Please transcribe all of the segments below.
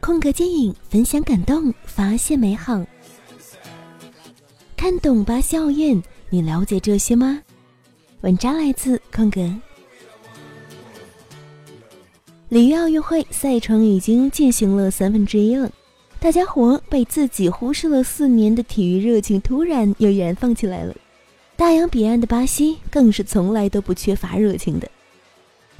空格电影分享感动，发现美好。看懂巴西奥运，你了解这些吗？文章来自空格。里约奥运会赛程已经进行了三分之一了，大家伙被自己忽视了四年的体育热情突然又燃放起来了。大洋彼岸的巴西更是从来都不缺乏热情的。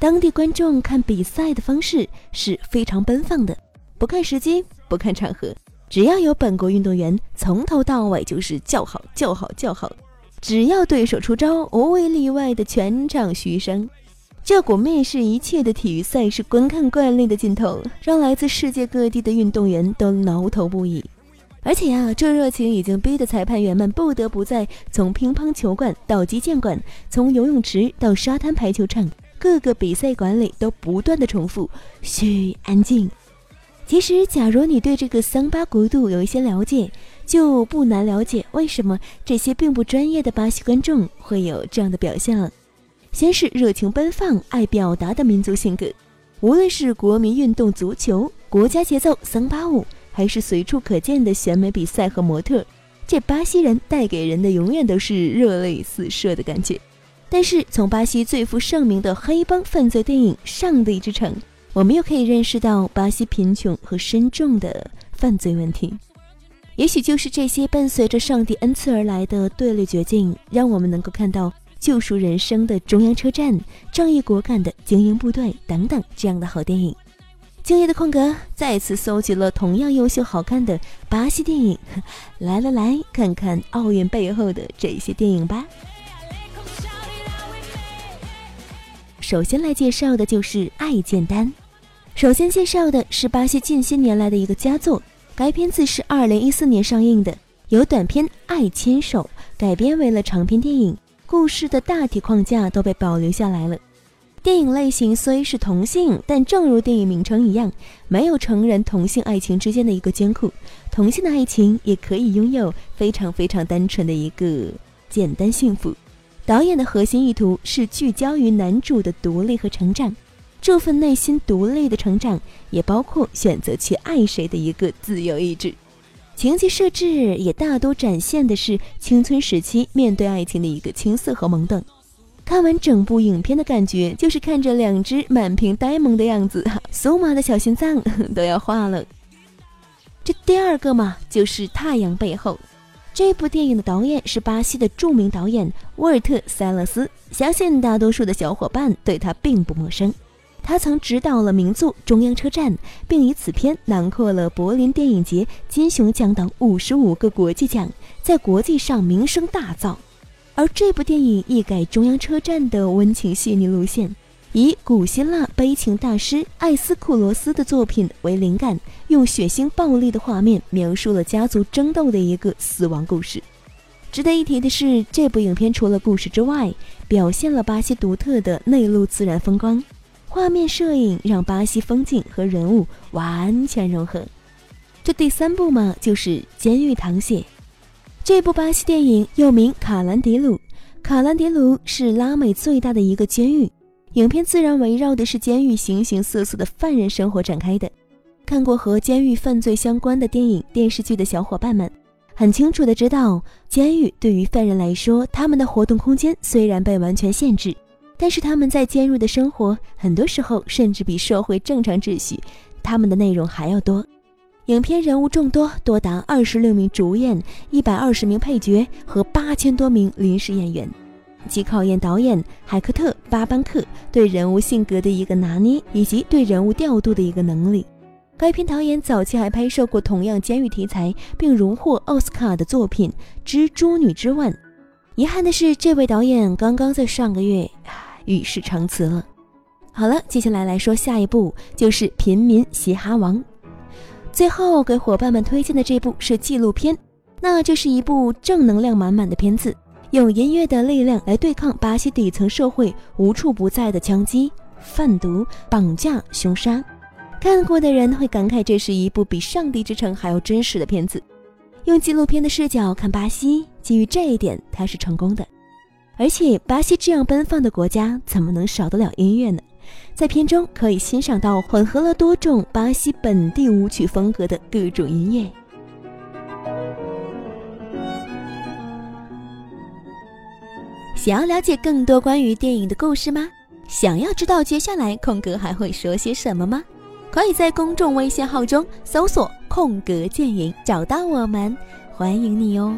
当地观众看比赛的方式是非常奔放的，不看时机，不看场合，只要有本国运动员，从头到尾就是叫好叫好叫好。只要对手出招，无一例外的全场嘘声。这股蔑视一切的体育赛事观看惯例的劲头，让来自世界各地的运动员都挠头不已。而且呀，这热情已经逼得裁判员们不得不在从乒乓球馆到击剑馆，从游泳池到沙滩排球场。各个比赛馆里都不断的重复“嘘，安静”。其实，假如你对这个桑巴国度有一些了解，就不难了解为什么这些并不专业的巴西观众会有这样的表现了。先是热情奔放、爱表达的民族性格，无论是国民运动足球、国家节奏桑巴舞，还是随处可见的选美比赛和模特，这巴西人带给人的永远都是热泪四射的感觉。但是，从巴西最负盛名的黑帮犯罪电影《上帝之城》，我们又可以认识到巴西贫穷和深重的犯罪问题。也许就是这些伴随着上帝恩赐而来的对立绝境，让我们能够看到救赎人生的中央车站、仗义果敢的精英部队等等这样的好电影。敬业的空格再次搜集了同样优秀好看的巴西电影，来来来看看奥运背后的这些电影吧。首先来介绍的就是《爱简单》。首先介绍的是巴西近些年来的一个佳作，该片子是二零一四年上映的，由短片《爱牵手》改编为了长篇电影，故事的大体框架都被保留下来了。电影类型虽是同性，但正如电影名称一样，没有成人同性爱情之间的一个艰苦，同性的爱情也可以拥有非常非常单纯的一个简单幸福。导演的核心意图是聚焦于男主的独立和成长，这份内心独立的成长也包括选择去爱谁的一个自由意志。情节设置也大多展现的是青春时期面对爱情的一个青涩和懵懂。看完整部影片的感觉，就是看着两只满屏呆萌的样子，酥麻的小心脏 都要化了。这第二个嘛，就是《太阳背后》。这部电影的导演是巴西的著名导演沃尔特·塞勒斯，相信大多数的小伙伴对他并不陌生。他曾执导了名作《中央车站》，并以此片囊括了柏林电影节金熊奖等五十五个国际奖，在国际上名声大噪。而这部电影一改《中央车站》的温情细腻路线。以古希腊悲情大师艾斯库罗斯的作品为灵感，用血腥暴力的画面描述了家族争斗的一个死亡故事。值得一提的是，这部影片除了故事之外，表现了巴西独特的内陆自然风光，画面摄影让巴西风景和人物完全融合。这第三部嘛，就是《监狱淌血》。这部巴西电影又名《卡兰迪鲁》，卡兰迪鲁是拉美最大的一个监狱。影片自然围绕的是监狱形形色色的犯人生活展开的。看过和监狱犯罪相关的电影、电视剧的小伙伴们，很清楚的知道，监狱对于犯人来说，他们的活动空间虽然被完全限制，但是他们在监狱的生活，很多时候甚至比社会正常秩序，他们的内容还要多。影片人物众多，多达二十六名主演、一百二十名配角和八千多名临时演员。既考验导演海克特·巴班克对人物性格的一个拿捏，以及对人物调度的一个能力。该片导演早期还拍摄过同样监狱题材并荣获奥斯卡的作品《蜘蛛女之吻》。遗憾的是，这位导演刚刚在上个月与世长辞了。好了，接下来来说下一部，就是《平民嘻哈王》。最后给伙伴们推荐的这部是纪录片，那这是一部正能量满满的片子。用音乐的力量来对抗巴西底层社会无处不在的枪击、贩毒、绑架、凶杀。看过的人会感慨，这是一部比《上帝之城》还要真实的片子。用纪录片的视角看巴西，基于这一点，它是成功的。而且，巴西这样奔放的国家，怎么能少得了音乐呢？在片中可以欣赏到混合了多种巴西本地舞曲风格的各种音乐。想要了解更多关于电影的故事吗？想要知道接下来空格还会说些什么吗？可以在公众微信号中搜索“空格电影”找到我们，欢迎你哦。